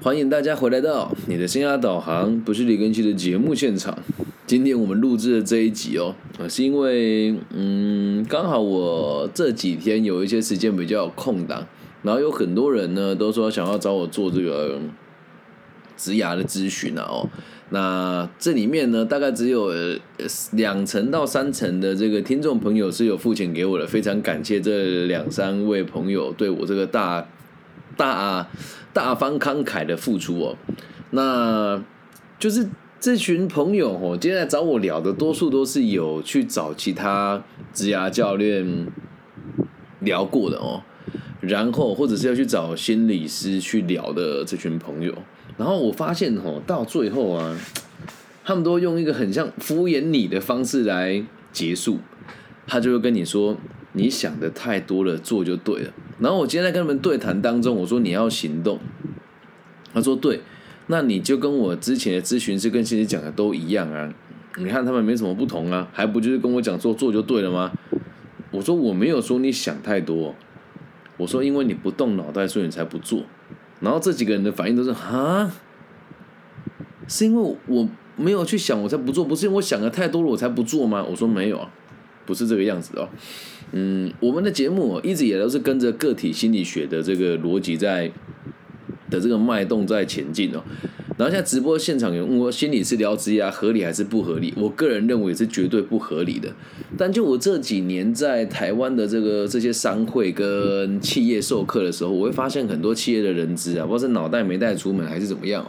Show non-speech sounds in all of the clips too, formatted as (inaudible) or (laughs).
欢迎大家回来到你的生涯导航，不是李根熙的节目现场。今天我们录制的这一集哦，是因为嗯，刚好我这几天有一些时间比较有空档，然后有很多人呢都说想要找我做这个植牙的咨询啊哦，那这里面呢大概只有两成到三成的这个听众朋友是有付钱给我的，非常感谢这两三位朋友对我这个大大大方慷慨的付出哦，那就是。这群朋友哦，今天来找我聊的，多数都是有去找其他职涯教练聊过的哦，然后或者是要去找心理师去聊的这群朋友，然后我发现哦，到最后啊，他们都用一个很像敷衍你的方式来结束，他就会跟你说你想的太多了，做就对了。然后我今天在跟他们对谈当中，我说你要行动，他说对。那你就跟我之前的咨询师跟先生讲的都一样啊，你看他们没什么不同啊，还不就是跟我讲说做就对了吗？我说我没有说你想太多，我说因为你不动脑袋，所以你才不做。然后这几个人的反应都是啊，是因为我没有去想我才不做，不是因为我想的太多了我才不做吗？我说没有啊，不是这个样子哦。嗯，我们的节目一直也都是跟着个体心理学的这个逻辑在。的这个脉动在前进哦，然后现在直播现场有问我心理治疗之啊合理还是不合理？我个人认为是绝对不合理的。但就我这几年在台湾的这个这些商会跟企业授课的时候，我会发现很多企业的人资啊，不知道是脑袋没带出门还是怎么样，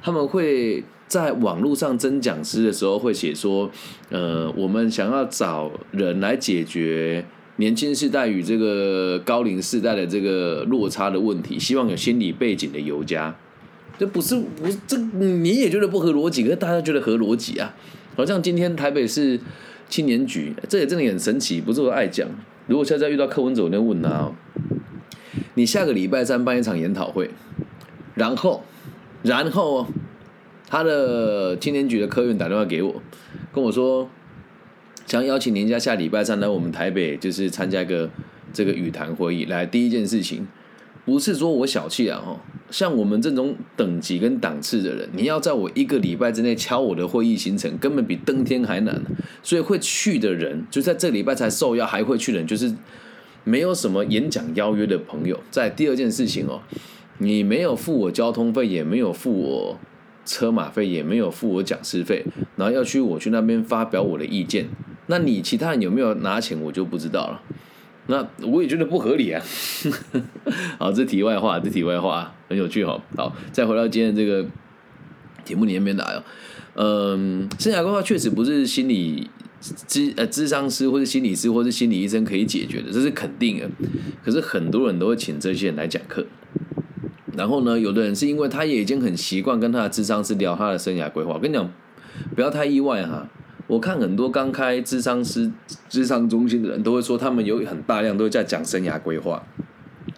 他们会在网络上征讲师的时候会写说，呃，我们想要找人来解决。年轻世代与这个高龄世代的这个落差的问题，希望有心理背景的游家，这不是不这你也觉得不合逻辑，可是大家觉得合逻辑啊。好像今天台北市青年局，这也真的很神奇，不是我爱讲。如果现在遇到柯文哲，我就问他哦：你下个礼拜三办一场研讨会，然后然后他的青年局的科员打电话给我，跟我说。想邀请您家下礼拜三来我们台北，就是参加一个这个语谈会议。来，第一件事情不是说我小气啊，哈，像我们这种等级跟档次的人，你要在我一个礼拜之内敲我的会议行程，根本比登天还难。所以会去的人，就在这礼拜才受邀还会去的人，就是没有什么演讲邀约的朋友。在第二件事情哦，你没有付我交通费，也没有付我车马费，也没有付我讲师费，然后要去我去那边发表我的意见。那你其他人有没有拿钱，我就不知道了。那我也觉得不合理啊。(laughs) 好，这题外话，这题外话很有趣哈。好，再回到今天这个题目里面来哦。嗯，生涯规划确实不是心理咨呃咨商师或者心理师或者心理医生可以解决的，这是肯定的。可是很多人都会请这些人来讲课。然后呢，有的人是因为他也已经很习惯跟他的智商师聊他的生涯规划。我跟你讲，不要太意外哈。我看很多刚开智商师、智商中心的人都会说，他们有很大量都在讲生涯规划。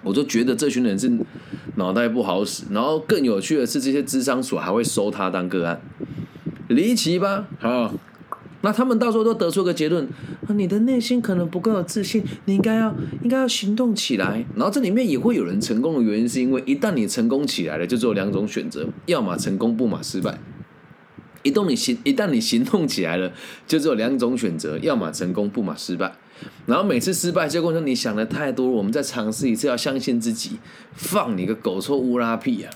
我就觉得这群人是脑袋不好使。然后更有趣的是，这些智商所还会收他当个案，离奇吧？好，那他们到时候都得出个结论：啊，你的内心可能不够有自信，你应该要应该要行动起来。然后这里面也会有人成功的原因，是因为一旦你成功起来了，就只有两种选择：要么成功，不嘛失败。一动你行，一旦你行动起来了，就只有两种选择：要么成功，不嘛失败。然后每次失败，结果说你想的太多了，我们再尝试一次，要相信自己。放你个狗臭乌拉屁啊！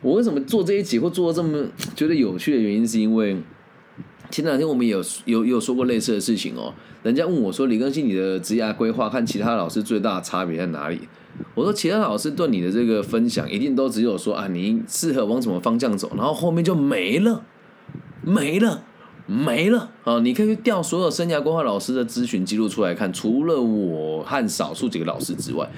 我为什么做这一集会做这么觉得有趣的原因，是因为前两天我们有有有说过类似的事情哦。人家问我说：“李更新，你的职业规划看其他老师最大的差别在哪里？”我说：“其他老师对你的这个分享，一定都只有说啊，你适合往什么方向走，然后后面就没了。”没了，没了啊！你可以去调所有生涯规划老师的咨询记录出来看，除了我和少数几个老师之外，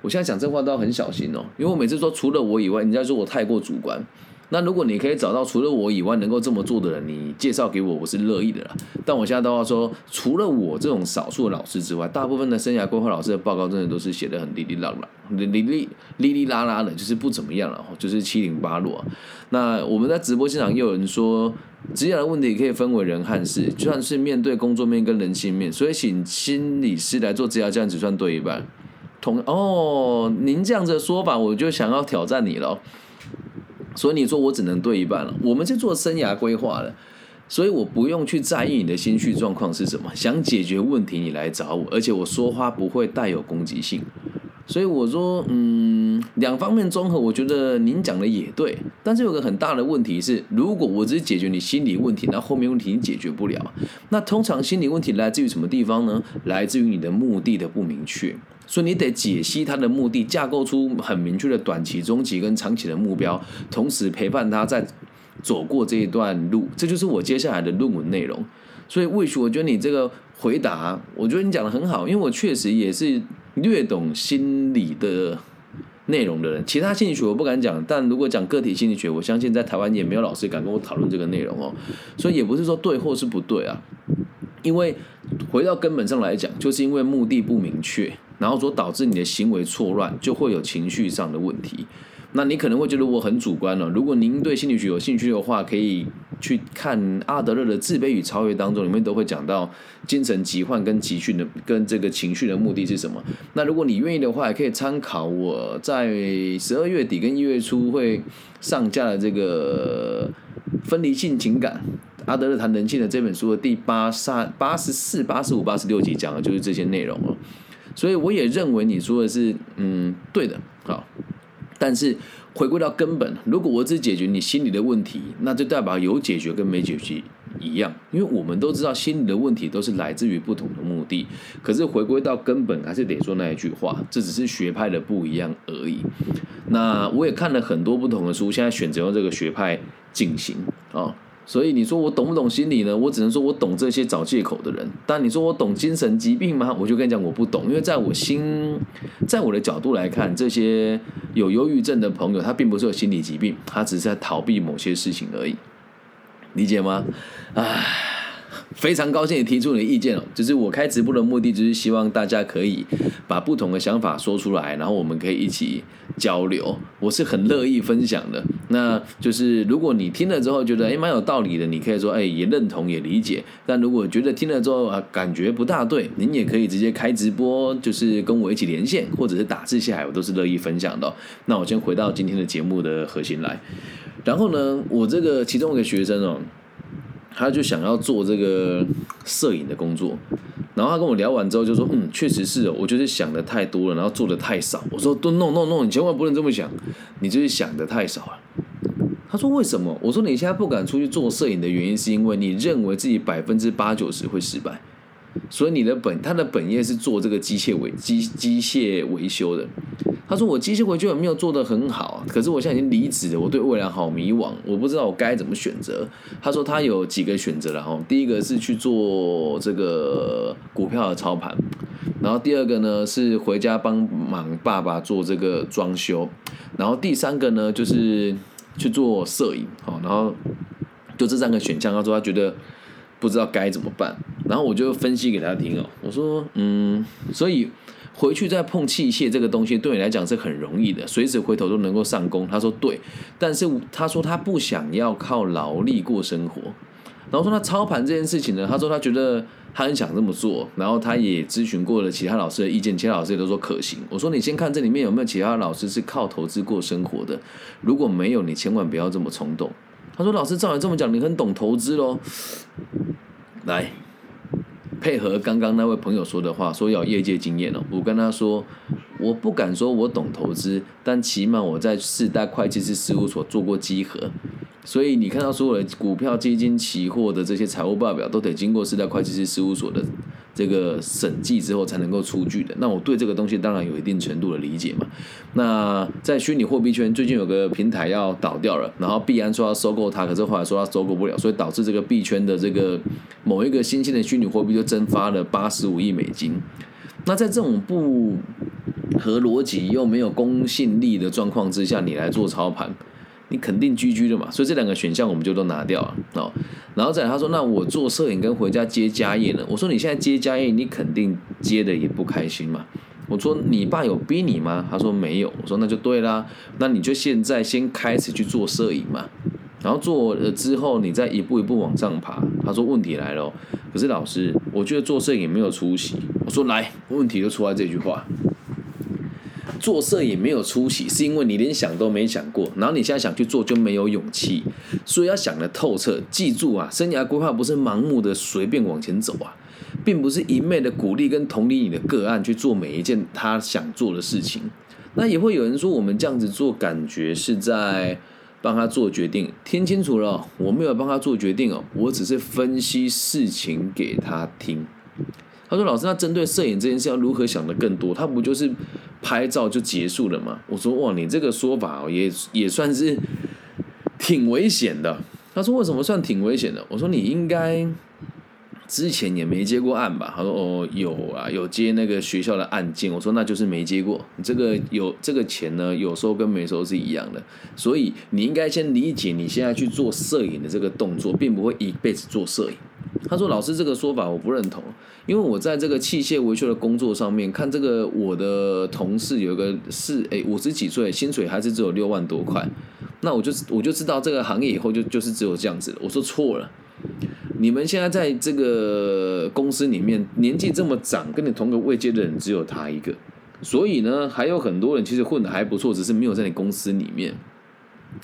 我现在讲这话都要很小心哦，因为我每次说除了我以外，人家说我太过主观。那如果你可以找到除了我以外能够这么做的人，你介绍给我，我是乐意的啦。但我现在都要说，除了我这种少数的老师之外，大部分的生涯规划老师的报告真的都是写的很哩哩啦啦、哩哩哩哩哩啦啦的，就是不怎么样了，就是七零八落。那我们在直播现场又有人说，职业的问题可以分为人和事，就算是面对工作面跟人性面，所以请心理师来做职业，这样只算对一半。同哦，您这样子说法，我就想要挑战你了。所以你说我只能对一半了。我们是做生涯规划的，所以我不用去在意你的心绪状况是什么。想解决问题，你来找我，而且我说话不会带有攻击性。所以我说，嗯，两方面综合，我觉得您讲的也对。但是有个很大的问题是，如果我只是解决你心理问题，那后面问题你解决不了。那通常心理问题来自于什么地方呢？来自于你的目的的不明确。所以你得解析他的目的，架构出很明确的短期、中期跟长期的目标，同时陪伴他在走过这一段路。这就是我接下来的论文内容。所以魏许，我觉得你这个回答，我觉得你讲的很好，因为我确实也是。略懂心理的内容的人，其他心理学我不敢讲，但如果讲个体心理学，我相信在台湾也没有老师敢跟我讨论这个内容哦。所以也不是说对或是不对啊，因为回到根本上来讲，就是因为目的不明确，然后所导致你的行为错乱，就会有情绪上的问题。那你可能会觉得我很主观了。如果您对心理学有兴趣的话，可以去看阿德勒的《自卑与超越》当中，里面都会讲到精神疾患跟情绪的跟这个情绪的目的是什么。那如果你愿意的话，也可以参考我在十二月底跟一月初会上架的这个分离性情感阿德勒谈人性的这本书的第八三八十四、八十五、八十六集讲的就是这些内容了。所以我也认为你说的是嗯对的，好。但是回归到根本，如果我只解决你心理的问题，那就代表有解决跟没解决一样，因为我们都知道心理的问题都是来自于不同的目的。可是回归到根本，还是得说那一句话，这只是学派的不一样而已。那我也看了很多不同的书，现在选择用这个学派进行啊。所以你说我懂不懂心理呢？我只能说我懂这些找借口的人。但你说我懂精神疾病吗？我就跟你讲我不懂，因为在我心，在我的角度来看，这些有忧郁症的朋友，他并不是有心理疾病，他只是在逃避某些事情而已，理解吗？唉。非常高兴你提出你的意见哦，就是我开直播的目的，就是希望大家可以把不同的想法说出来，然后我们可以一起交流。我是很乐意分享的。那就是如果你听了之后觉得哎蛮有道理的，你可以说哎也认同也理解。但如果觉得听了之后啊感觉不大对，您也可以直接开直播，就是跟我一起连线，或者是打字下来，我都是乐意分享的。那我先回到今天的节目的核心来，然后呢，我这个其中一个学生哦。他就想要做这个摄影的工作，然后他跟我聊完之后就说：“嗯，确实是哦，我就是想的太多了，然后做的太少。”我说：“都 no no no，你千万不能这么想，你就是想的太少了。”他说：“为什么？”我说：“你现在不敢出去做摄影的原因，是因为你认为自己百分之八九十会失败。”所以你的本他的本业是做这个机械维机机械维修的。他说我机械维修也没有做得很好，可是我现在已经离职了，我对未来好迷惘，我不知道我该怎么选择。他说他有几个选择了哈，第一个是去做这个股票的操盘，然后第二个呢是回家帮忙爸爸做这个装修，然后第三个呢就是去做摄影，好，然后就这三个选项，他说他觉得。不知道该怎么办，然后我就分析给他听哦。我说，嗯，所以回去再碰器械这个东西，对你来讲是很容易的，随时回头都能够上工。他说对，但是他说他不想要靠劳力过生活。然后说他操盘这件事情呢，他说他觉得他很想这么做，然后他也咨询过了其他老师的意见，其他老师也都说可行。我说你先看这里面有没有其他老师是靠投资过生活的，如果没有，你千万不要这么冲动。他说：“老师照你这么讲，你很懂投资喽。”来配合刚刚那位朋友说的话，说要业界经验了。我跟他说，我不敢说我懂投资，但起码我在四大会计师事务所做过稽核。所以你看到所有的股票、基金、期货的这些财务报表，都得经过四大会计师事务所的这个审计之后才能够出具的。那我对这个东西当然有一定程度的理解嘛。那在虚拟货币圈，最近有个平台要倒掉了，然后币安说要收购它，可是后来说它收购不了，所以导致这个币圈的这个某一个新兴的虚拟货币就蒸发了八十五亿美金。那在这种不合逻辑又没有公信力的状况之下，你来做操盘？你肯定居居的嘛，所以这两个选项我们就都拿掉了哦。然后再他说，那我做摄影跟回家接家业呢？我说你现在接家业，你肯定接的也不开心嘛。我说你爸有逼你吗？他说没有。我说那就对啦，那你就现在先开始去做摄影嘛，然后做了之后，你再一步一步往上爬。他说问题来了，可是老师，我觉得做摄影没有出息。我说来，问题就出在这句话。做摄影没有出息，是因为你连想都没想过，然后你现在想去做就没有勇气，所以要想的透彻。记住啊，生涯规划不是盲目的随便往前走啊，并不是一昧的鼓励跟同理你的个案去做每一件他想做的事情。那也会有人说，我们这样子做，感觉是在帮他做决定。听清楚了，我没有帮他做决定哦，我只是分析事情给他听。他说：“老师，那针对摄影这件事要如何想的更多？他不就是拍照就结束了嘛？”我说：“哇，你这个说法也也算是 (laughs) 挺危险的。”他说：“为什么算挺危险的？”我说：“你应该。”之前也没接过案吧？他说哦有啊，有接那个学校的案件。我说那就是没接过。这个有这个钱呢，有收跟没收是一样的。所以你应该先理解你现在去做摄影的这个动作，并不会一辈子做摄影。他说老师这个说法我不认同，因为我在这个器械维修的工作上面看这个我的同事有一个是哎五十几岁，薪水还是只有六万多块。那我就我就知道这个行业以后就就是只有这样子了。我说错了。你们现在在这个公司里面，年纪这么长，跟你同个位阶的人只有他一个，所以呢，还有很多人其实混的还不错，只是没有在你公司里面。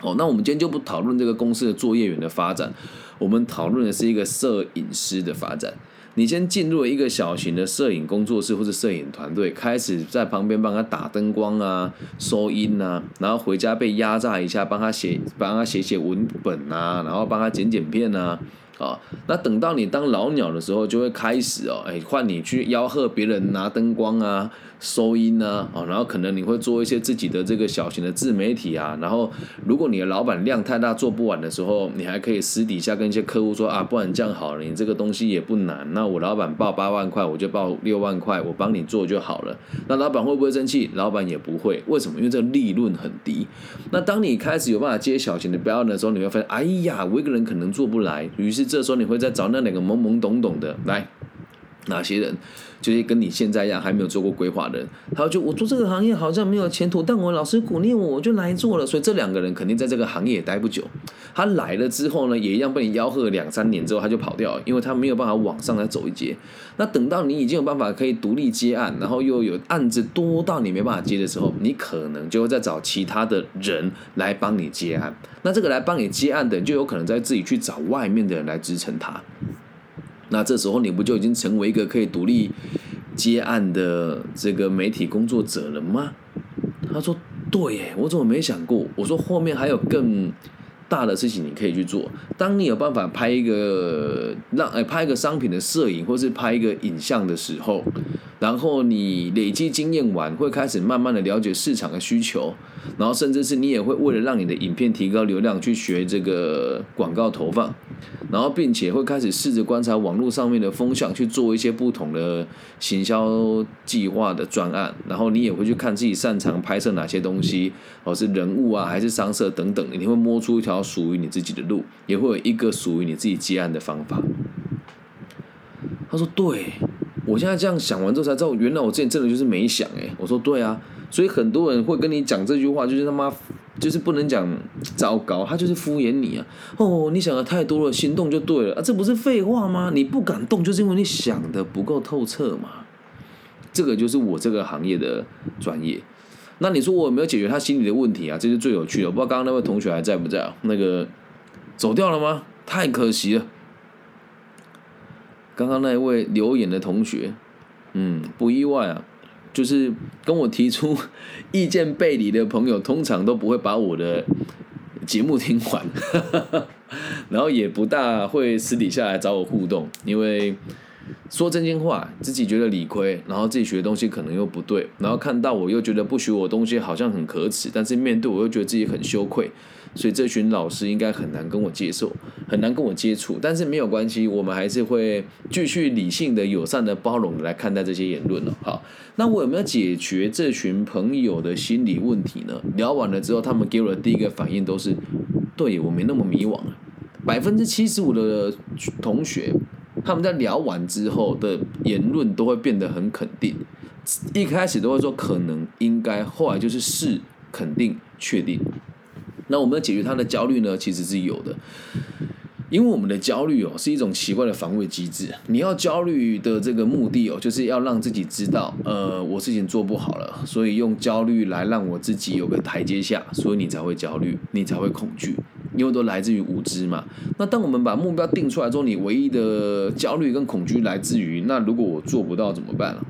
哦，那我们今天就不讨论这个公司的作业员的发展，我们讨论的是一个摄影师的发展。你先进入一个小型的摄影工作室或者摄影团队，开始在旁边帮他打灯光啊、收音啊，然后回家被压榨一下，帮他写、帮他写写文本啊，然后帮他剪剪片啊。啊，那等到你当老鸟的时候，就会开始哦，哎，换你去吆喝别人拿灯光啊。收音呢，哦，然后可能你会做一些自己的这个小型的自媒体啊，然后如果你的老板量太大做不完的时候，你还可以私底下跟一些客户说啊，不然这样好了，你这个东西也不难，那我老板报八万块，我就报六万块，我帮你做就好了。那老板会不会生气？老板也不会，为什么？因为这个利润很低。那当你开始有办法接小型的标的时候，你会发现，哎呀，我一个人可能做不来，于是这时候你会再找那两个懵懵懂懂的来。哪些人就是跟你现在一样还没有做过规划的人，他就我做这个行业好像没有前途，但我老师鼓励我，我就来做了。所以这两个人肯定在这个行业也待不久。他来了之后呢，也一样被你吆喝两三年之后他就跑掉了，因为他没有办法往上来走一阶。那等到你已经有办法可以独立接案，然后又有案子多到你没办法接的时候，你可能就会再找其他的人来帮你接案。那这个来帮你接案的，就有可能在自己去找外面的人来支撑他。那这时候你不就已经成为一个可以独立接案的这个媒体工作者了吗？他说：“对，我怎么没想过？”我说：“后面还有更大的事情你可以去做。当你有办法拍一个让哎拍一个商品的摄影，或是拍一个影像的时候，然后你累积经验完，会开始慢慢的了解市场的需求。”然后甚至是你也会为了让你的影片提高流量，去学这个广告投放，然后并且会开始试着观察网络上面的风向，去做一些不同的行销计划的专案。然后你也会去看自己擅长拍摄哪些东西，或是人物啊，还是商社等等，你会摸出一条属于你自己的路，也会有一个属于你自己接案的方法。他说：“对，我现在这样想完之后才知道，原来我之前真的就是没想。”哎，我说：“对啊。”所以很多人会跟你讲这句话，就是他妈，就是不能讲糟糕，他就是敷衍你啊。哦，你想的太多了，行动就对了啊，这不是废话吗？你不敢动，就是因为你想的不够透彻嘛。这个就是我这个行业的专业。那你说我有没有解决他心里的问题啊？这是最有趣的。我不知道刚刚那位同学还在不在啊？那个走掉了吗？太可惜了。刚刚那一位留言的同学，嗯，不意外啊。就是跟我提出 (laughs) 意见背离的朋友，通常都不会把我的节目听完，(laughs) 然后也不大会私底下来找我互动，因为说真心话，自己觉得理亏，然后自己学的东西可能又不对，然后看到我又觉得不学我东西好像很可耻，但是面对我又觉得自己很羞愧。所以这群老师应该很难跟我接受，很难跟我接触，但是没有关系，我们还是会继续理性的、友善的、包容的来看待这些言论了。好，那我有没有解决这群朋友的心理问题呢？聊完了之后，他们给我的第一个反应都是：对我没那么迷惘了。百分之七十五的同学，他们在聊完之后的言论都会变得很肯定，一开始都会说可能、应该，后来就是是、肯定、确定。那我们要解决他的焦虑呢？其实是有的。因为我们的焦虑哦是一种奇怪的防卫机制。你要焦虑的这个目的哦，就是要让自己知道，呃，我事情做不好了，所以用焦虑来让我自己有个台阶下，所以你才会焦虑，你才会恐惧，因为都来自于无知嘛。那当我们把目标定出来之后，你唯一的焦虑跟恐惧来自于，那如果我做不到怎么办了？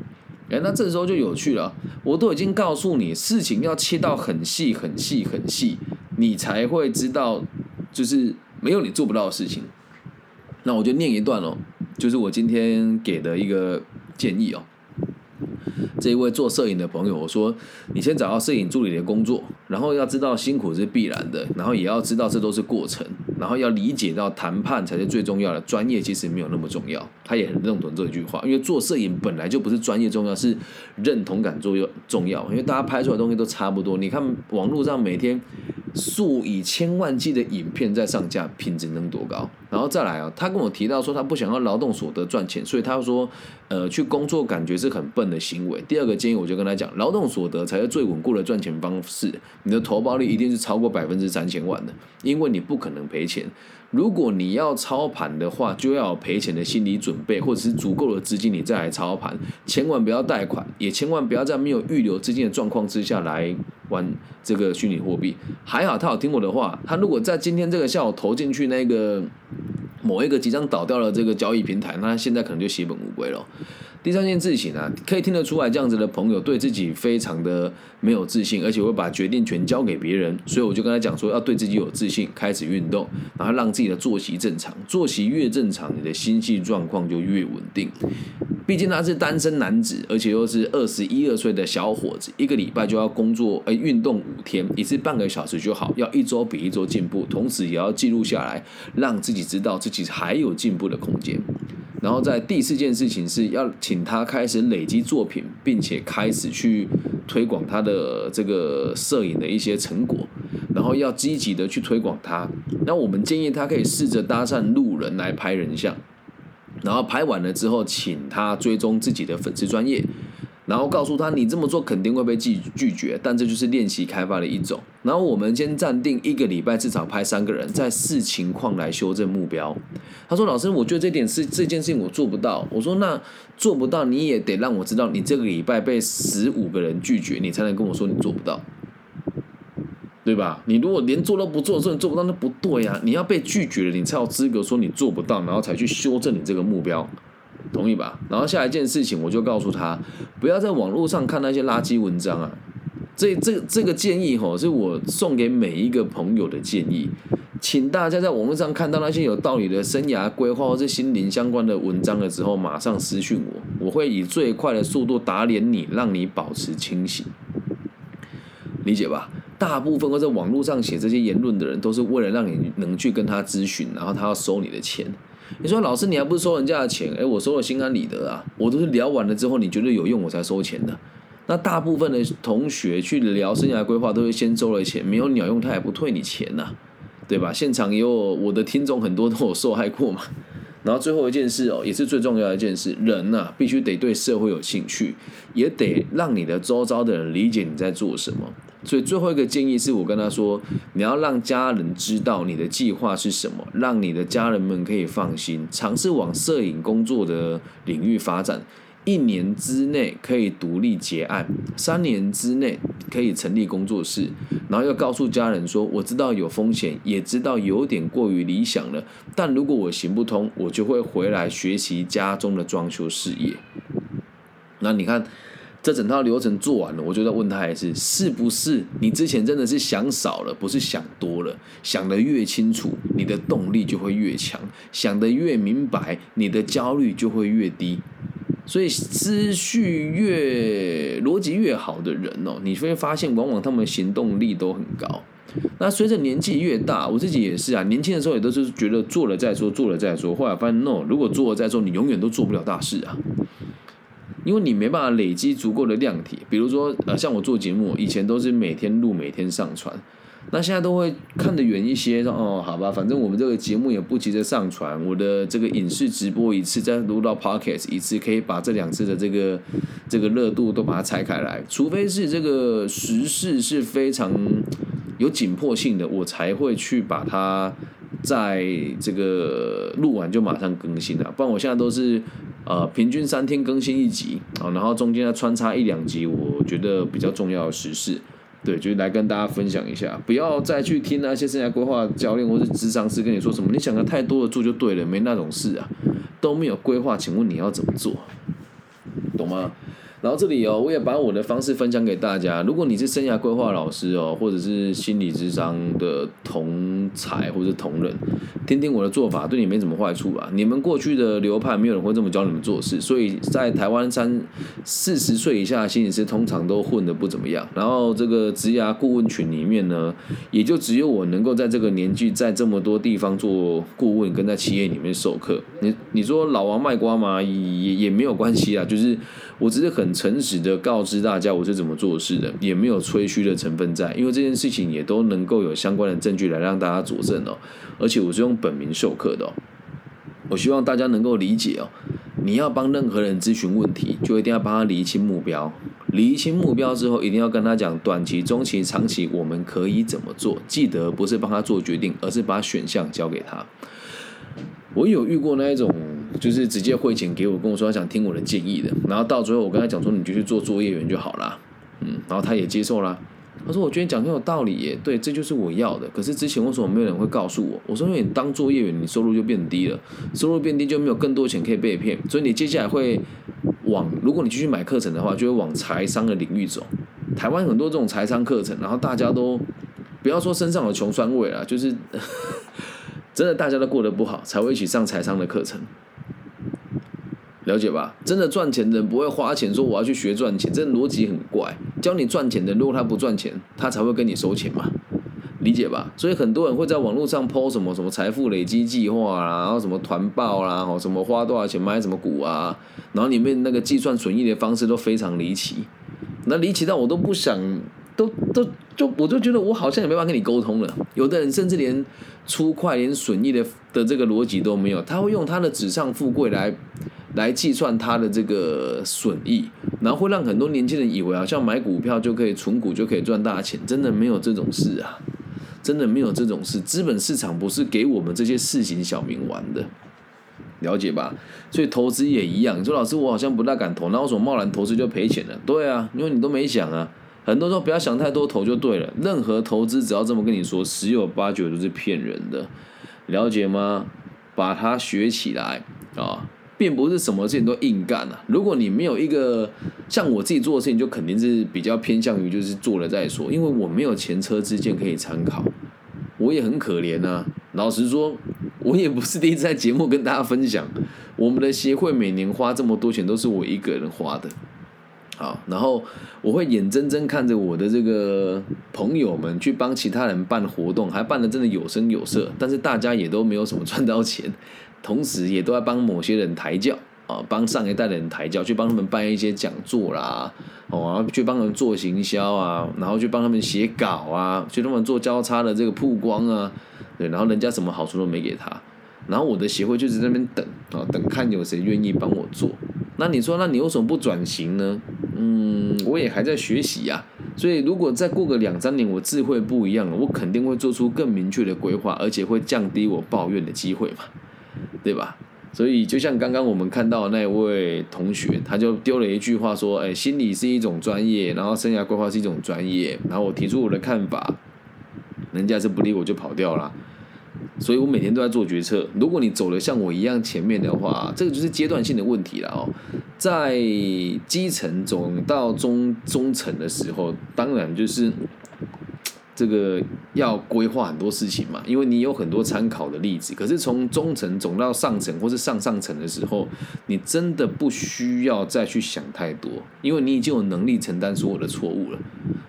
哎，那这时候就有趣了，我都已经告诉你，事情要切到很细、很细、很细，你才会知道，就是。没有你做不到的事情，那我就念一段哦，就是我今天给的一个建议哦。这一位做摄影的朋友，我说你先找到摄影助理的工作，然后要知道辛苦是必然的，然后也要知道这都是过程，然后要理解到谈判才是最重要的，专业其实没有那么重要。他也很认同这句话，因为做摄影本来就不是专业重要，是认同感重要重要，因为大家拍出来东西都差不多。你看网络上每天。数以千万计的影片在上架，品质能多高？然后再来啊，他跟我提到说，他不想要劳动所得赚钱，所以他说，呃，去工作感觉是很笨的行为。第二个建议，我就跟他讲，劳动所得才是最稳固的赚钱方式，你的投保率一定是超过百分之三千万的，因为你不可能赔钱。如果你要操盘的话，就要有赔钱的心理准备，或者是足够的资金，你再来操盘。千万不要贷款，也千万不要在没有预留资金的状况之下来玩这个虚拟货币。还好他有听我的话，他如果在今天这个下午投进去那个某一个即将倒掉的这个交易平台，那他现在可能就血本无归了。第三件事情啊，可以听得出来，这样子的朋友对自己非常的没有自信，而且会把决定权交给别人。所以我就跟他讲说，要对自己有自信，开始运动，然后让自己的作息正常。作息越正常，你的心绪状况就越稳定。毕竟他是单身男子，而且又是二十一二岁的小伙子，一个礼拜就要工作，哎，运动五天，一次半个小时就好，要一周比一周进步，同时也要记录下来，让自己知道自己还有进步的空间。然后在第四件事情是要请他开始累积作品，并且开始去推广他的这个摄影的一些成果，然后要积极的去推广他。那我们建议他可以试着搭讪路人来拍人像，然后拍完了之后，请他追踪自己的粉丝专业。然后告诉他，你这么做肯定会被拒拒绝，但这就是练习开发的一种。然后我们先暂定一个礼拜，至少拍三个人，再视情况来修正目标。他说：“老师，我觉得这点是这件事情我做不到。”我说：“那做不到，你也得让我知道，你这个礼拜被十五个人拒绝，你才能跟我说你做不到，对吧？你如果连做都不做的时候你做不到，那不对呀。你要被拒绝了，你才有资格说你做不到，然后才去修正你这个目标。”同意吧？然后下一件事情，我就告诉他，不要在网络上看那些垃圾文章啊！这、这、这个建议吼，是我送给每一个朋友的建议，请大家在网络上看到那些有道理的生涯规划或者心灵相关的文章的时候，马上私讯我，我会以最快的速度打脸你，让你保持清醒，理解吧？大部分会在网络上写这些言论的人，都是为了让你能去跟他咨询，然后他要收你的钱。你说老师，你还不是收人家的钱？哎，我收了心安理得啊！我都是聊完了之后，你觉得有用我才收钱的。那大部分的同学去聊生涯规划，都是先收了钱，没有鸟用，他也不退你钱呐，对吧？现场也有我的听众，很多都有受害过嘛。然后最后一件事哦，也是最重要一件事，人呐必须得对社会有兴趣，也得让你的周遭的人理解你在做什么。所以最后一个建议是我跟他说，你要让家人知道你的计划是什么，让你的家人们可以放心，尝试往摄影工作的领域发展。一年之内可以独立结案，三年之内可以成立工作室，然后又告诉家人说，我知道有风险，也知道有点过于理想了，但如果我行不通，我就会回来学习家中的装修事业。那你看。这整套流程做完了，我就在问他一次，是不是你之前真的是想少了，不是想多了？想得越清楚，你的动力就会越强；想得越明白，你的焦虑就会越低。所以思绪越逻辑越好的人哦，你会发现往往他们行动力都很高。那随着年纪越大，我自己也是啊，年轻的时候也都是觉得做了再说，做了再说。后来发现，no，如果做了再说，你永远都做不了大事啊。因为你没办法累积足够的量体，比如说，呃，像我做节目，以前都是每天录，每天上传，那现在都会看得远一些，哦，好吧，反正我们这个节目也不急着上传，我的这个影视直播一次，再录到 podcast 一次，可以把这两次的这个这个热度都把它拆开来，除非是这个时事是非常有紧迫性的，我才会去把它在这个录完就马上更新了，不然我现在都是呃平均三天更新一集啊，然后中间要穿插一两集，我觉得比较重要的时事，对，就来跟大家分享一下，不要再去听那些生涯规划教练或是智商师跟你说什么，你想的太多了做就对了，没那种事啊，都没有规划，请问你要怎么做，懂吗？然后这里哦，我也把我的方式分享给大家。如果你是生涯规划老师哦，或者是心理智商的同才或者同仁，听听我的做法，对你没什么坏处吧。你们过去的流派，没有人会这么教你们做事，所以在台湾三四十岁以下的心理师通常都混得不怎么样。然后这个职涯顾问群里面呢，也就只有我能够在这个年纪，在这么多地方做顾问，跟在企业里面授课。你你说老王卖瓜嘛，也也没有关系啊，就是我只是很。诚实的告知大家我是怎么做事的，也没有吹嘘的成分在，因为这件事情也都能够有相关的证据来让大家佐证哦。而且我是用本名授课的，我希望大家能够理解哦。你要帮任何人咨询问题，就一定要帮他厘清目标。厘清目标之后，一定要跟他讲短期、中期、长期我们可以怎么做。记得不是帮他做决定，而是把选项交给他。我有遇过那一种。就是直接汇钱给我，跟我说他想听我的建议的，然后到最后我跟他讲说你就去做作业员就好了，嗯，然后他也接受了。他说我觉得讲很有道理耶，对，这就是我要的。可是之前为什么没有人会告诉我？我说因为你当作业员，你收入就变低了，收入变低就没有更多钱可以被骗，所以你接下来会往，如果你继续买课程的话，就会往财商的领域走。台湾很多这种财商课程，然后大家都不要说身上有穷酸味了，就是 (laughs) 真的大家都过得不好，才会一起上财商的课程。了解吧？真的赚钱的人不会花钱说我要去学赚钱，这逻辑很怪。教你赚钱的，如果他不赚钱，他才会跟你收钱嘛？理解吧？所以很多人会在网络上抛什么什么财富累积计划啦，然后什么团报啦，哦什么花多少钱买什么股啊，然后里面那个计算损益的方式都非常离奇，那离奇到我都不想，都都就我就觉得我好像也没办法跟你沟通了。有的人甚至连出块连损益的的这个逻辑都没有，他会用他的纸上富贵来。来计算它的这个损益，然后会让很多年轻人以为好像买股票就可以存股就可以赚大钱，真的没有这种事啊！真的没有这种事，资本市场不是给我们这些市井小民玩的，了解吧？所以投资也一样。你说老师，我好像不大敢投，那我怎么贸然投资就赔钱了？对啊，因为你都没想啊。很多时候不要想太多，投就对了。任何投资只要这么跟你说，十有八九都是骗人的，了解吗？把它学起来啊！并不是什么事情都硬干啊。如果你没有一个像我自己做的事情，就肯定是比较偏向于就是做了再说，因为我没有前车之鉴可以参考，我也很可怜啊。老实说，我也不是第一次在节目跟大家分享，我们的协会每年花这么多钱都是我一个人花的。好，然后我会眼睁睁看着我的这个朋友们去帮其他人办活动，还办的真的有声有色，但是大家也都没有什么赚到钱。同时，也都在帮某些人抬轿啊，帮上一代的人抬轿，去帮他们办一些讲座啦，哦，然后去帮他们做行销啊，然后去帮他们写稿啊，去他们做交叉的这个曝光啊，对，然后人家什么好处都没给他，然后我的协会就是在那边等啊，等看有谁愿意帮我做。那你说，那你为什么不转型呢？嗯，我也还在学习呀，所以如果再过个两三年，我智慧不一样了，我肯定会做出更明确的规划，而且会降低我抱怨的机会嘛。对吧？所以就像刚刚我们看到那位同学，他就丢了一句话说：“哎，心理是一种专业，然后生涯规划是一种专业。”然后我提出我的看法，人家是不理我就跑掉了。所以我每天都在做决策。如果你走的像我一样前面的话，这个就是阶段性的问题了哦。在基层走到中中层的时候，当然就是。这个要规划很多事情嘛，因为你有很多参考的例子。可是从中层走到上层或是上上层的时候，你真的不需要再去想太多，因为你已经有能力承担所有的错误了。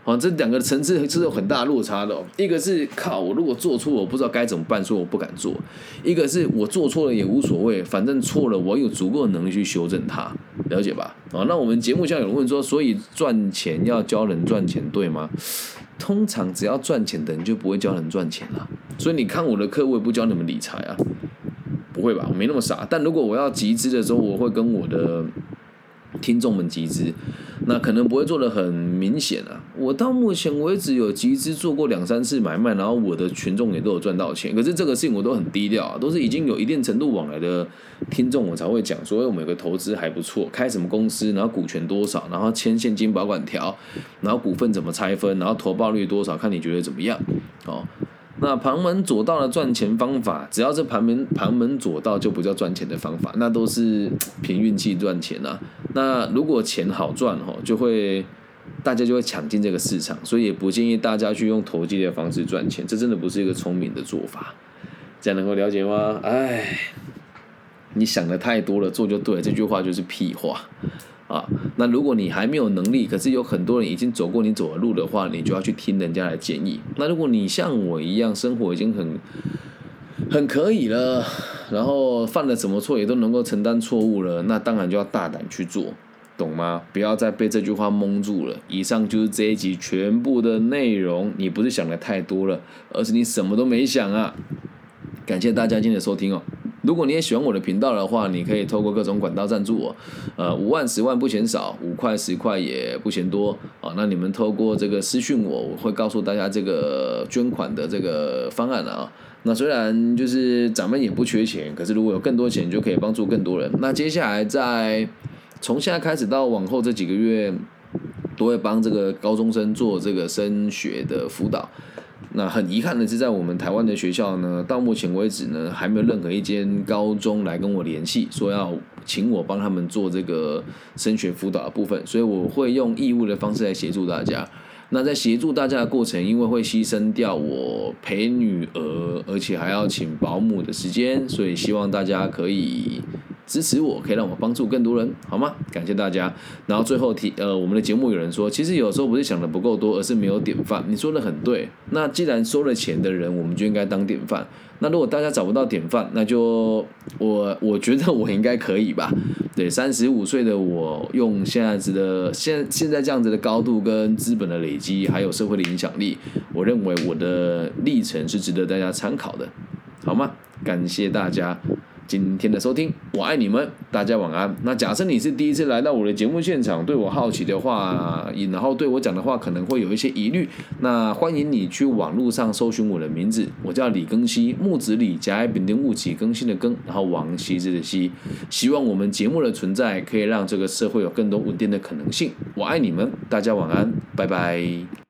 好，这两个层次是有很大落差的。哦一个是靠我如果做错，我不知道该怎么办，所以我不敢做；一个是我做错了也无所谓，反正错了我有足够的能力去修正它，了解吧？啊，那我们节目下有人问说，所以赚钱要教人赚钱，对吗？通常只要赚钱的人就不会教人赚钱了，所以你看我的课，我也不教你们理财啊，不会吧？我没那么傻。但如果我要集资的时候，我会跟我的听众们集资，那可能不会做的很明显啊，我到目前为止有集资做过两三次买卖，然后我的群众也都有赚到钱。可是这个事情我都很低调啊，都是已经有一定程度往来的听众，我才会讲说，我们有个投资还不错，开什么公司，然后股权多少，然后签现金保管条，然后股份怎么拆分，然后投报率多少，看你觉得怎么样？哦，那旁门左道的赚钱方法，只要是旁门旁门左道，就不叫赚钱的方法，那都是 (tsk) 凭运气赚钱啊。那如果钱好赚哦，就会大家就会抢进这个市场，所以也不建议大家去用投机的方式赚钱，这真的不是一个聪明的做法。这样能够了解吗？哎，你想的太多了，做就对，这句话就是屁话啊。那如果你还没有能力，可是有很多人已经走过你走的路的话，你就要去听人家的建议。那如果你像我一样，生活已经很很可以了，然后犯了什么错也都能够承担错误了，那当然就要大胆去做，懂吗？不要再被这句话蒙住了。以上就是这一集全部的内容，你不是想的太多了，而是你什么都没想啊。感谢大家今天的收听哦。如果你也喜欢我的频道的话，你可以透过各种管道赞助我，呃，五万、十万不嫌少，五块、十块也不嫌多啊。那你们透过这个私讯我，我会告诉大家这个捐款的这个方案啊。那虽然就是咱们也不缺钱，可是如果有更多钱，就可以帮助更多人。那接下来在从现在开始到往后这几个月，都会帮这个高中生做这个升学的辅导。那很遗憾的是，在我们台湾的学校呢，到目前为止呢，还没有任何一间高中来跟我联系，说要请我帮他们做这个升学辅导的部分，所以我会用义务的方式来协助大家。那在协助大家的过程，因为会牺牲掉我陪女儿，而且还要请保姆的时间，所以希望大家可以。支持我，可以让我帮助更多人，好吗？感谢大家。然后最后提，呃，我们的节目有人说，其实有时候不是想的不够多，而是没有典范。你说的很对。那既然收了钱的人，我们就应该当典范。那如果大家找不到典范，那就我我觉得我应该可以吧。对，三十五岁的我，用现在子的现现在这样子的高度跟资本的累积，还有社会的影响力，我认为我的历程是值得大家参考的，好吗？感谢大家。今天的收听，我爱你们，大家晚安。那假设你是第一次来到我的节目现场，对我好奇的话，然后对我讲的话可能会有一些疑虑，那欢迎你去网络上搜寻我的名字，我叫李更新，木子李，甲乙丙丁戊己更新的更，然后王羲之的羲。希望我们节目的存在可以让这个社会有更多稳定的可能性。我爱你们，大家晚安，拜拜。